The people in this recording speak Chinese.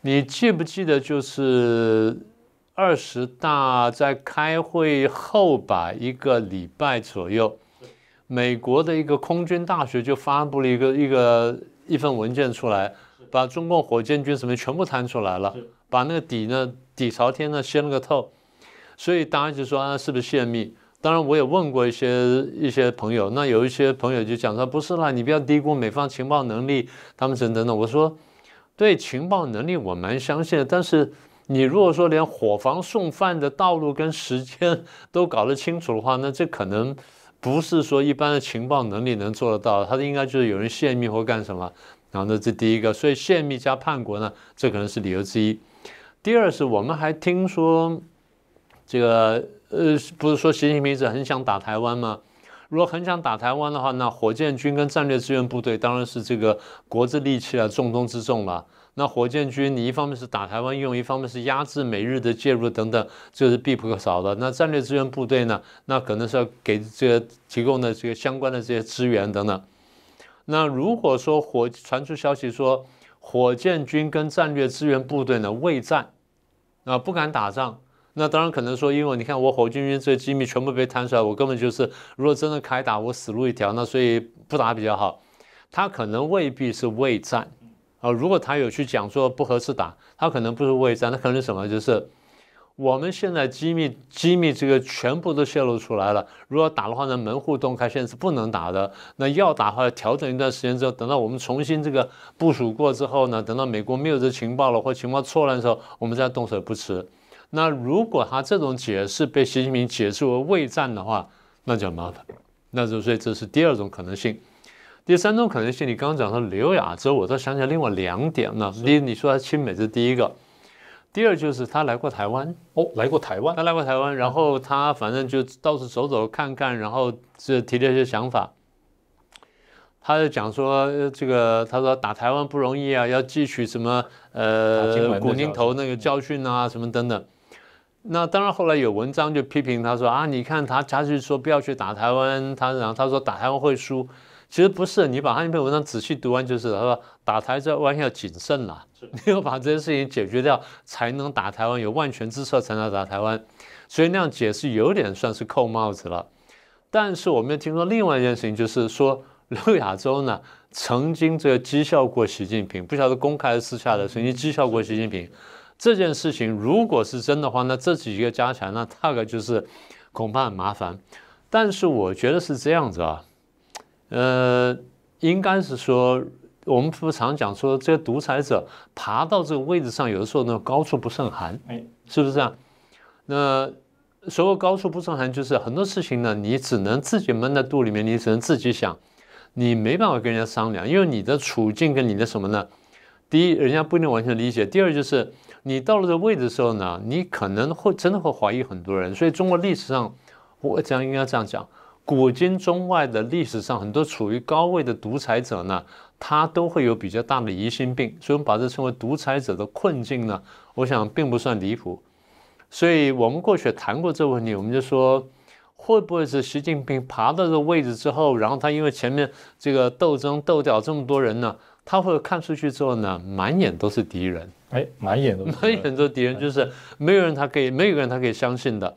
你记不记得就是二十大在开会后吧，一个礼拜左右，美国的一个空军大学就发布了一个一个一份文件出来，把中共火箭军什么全部摊出来了，把那个底呢底朝天呢掀了个透，所以大家就说啊是不是泄密？当然我也问过一些一些朋友，那有一些朋友就讲说不是啦，你不要低估美方情报能力，他们等等等。我说。对情报能力我蛮相信的，但是你如果说连伙房送饭的道路跟时间都搞得清楚的话，那这可能不是说一般的情报能力能做得到，他应该就是有人泄密或干什么。然后呢，这第一个，所以泄密加叛国呢，这可能是理由之一。第二是我们还听说这个呃，不是说习近平一直很想打台湾吗？如果很想打台湾的话，那火箭军跟战略支援部队当然是这个国之利器了，重中之重了。那火箭军，你一方面是打台湾用，一方面是压制美日的介入等等，这是必不可少的。那战略支援部队呢？那可能是要给这个提供的这个相关的这些资源等等。那如果说火传出消息说火箭军跟战略支援部队呢未战，啊不敢打仗。那当然可能说，因为你看我火箭军这些机密全部被摊出来，我根本就是，如果真的开打，我死路一条。那所以不打比较好。他可能未必是未战啊。如果他有去讲说不合适打，他可能不是未战，那可能是什么？就是我们现在机密机密这个全部都泄露出来了。如果打的话呢，门户洞开，现在是不能打的。那要打的话，调整一段时间之后，等到我们重新这个部署过之后呢，等到美国没有这情报了或情报错乱的时候，我们再动手不迟。那如果他这种解释被习近平解释为畏战的话，那就麻烦。那就所以这是第二种可能性。第三种可能性，你刚刚讲说刘亚洲，我倒想起来另外两点呢。第一，你说他亲美是第一个；第二就是他来过台湾哦，来过台湾，他来过台湾，然后他反正就到处走走看看，然后是提了一些想法。他就讲说这个，他说打台湾不容易啊，要汲取什么呃古宁头那个教训啊，什么等等。那当然，后来有文章就批评他说啊，你看他，他就说不要去打台湾，他然后他说打台湾会输，其实不是，你把他那篇文章仔细读完就是，他说打台湾要谨慎了，你要把这些事情解决掉，才能打台湾，有万全之策才能打台湾，所以那样解释有点算是扣帽子了。但是我们又听说另外一件事情，就是说 刘亚洲呢曾经这个讥笑过习近平，不晓得公开还是私下的，曾经讥笑过习近平。这件事情如果是真的话，那这几个加起来，那大概就是恐怕很麻烦。但是我觉得是这样子啊，呃，应该是说，我们不常讲说，这个独裁者爬到这个位置上，有的时候呢高处不胜寒，哎，是不是啊？那所谓高处不胜寒，就是很多事情呢，你只能自己闷在肚里面，你只能自己想，你没办法跟人家商量，因为你的处境跟你的什么呢？第一，人家不一定完全理解；第二，就是。你到了这位置的时候呢，你可能会真的会怀疑很多人。所以中国历史上，我这样应该这样讲，古今中外的历史上，很多处于高位的独裁者呢，他都会有比较大的疑心病。所以我们把这称为独裁者的困境呢，我想并不算离谱。所以我们过去谈过这个问题，我们就说，会不会是习近平爬到这个位置之后，然后他因为前面这个斗争斗掉这么多人呢，他会看出去之后呢，满眼都是敌人。哎，满眼都满眼都敌人，就是没有人他可以，没有人他可以相信的。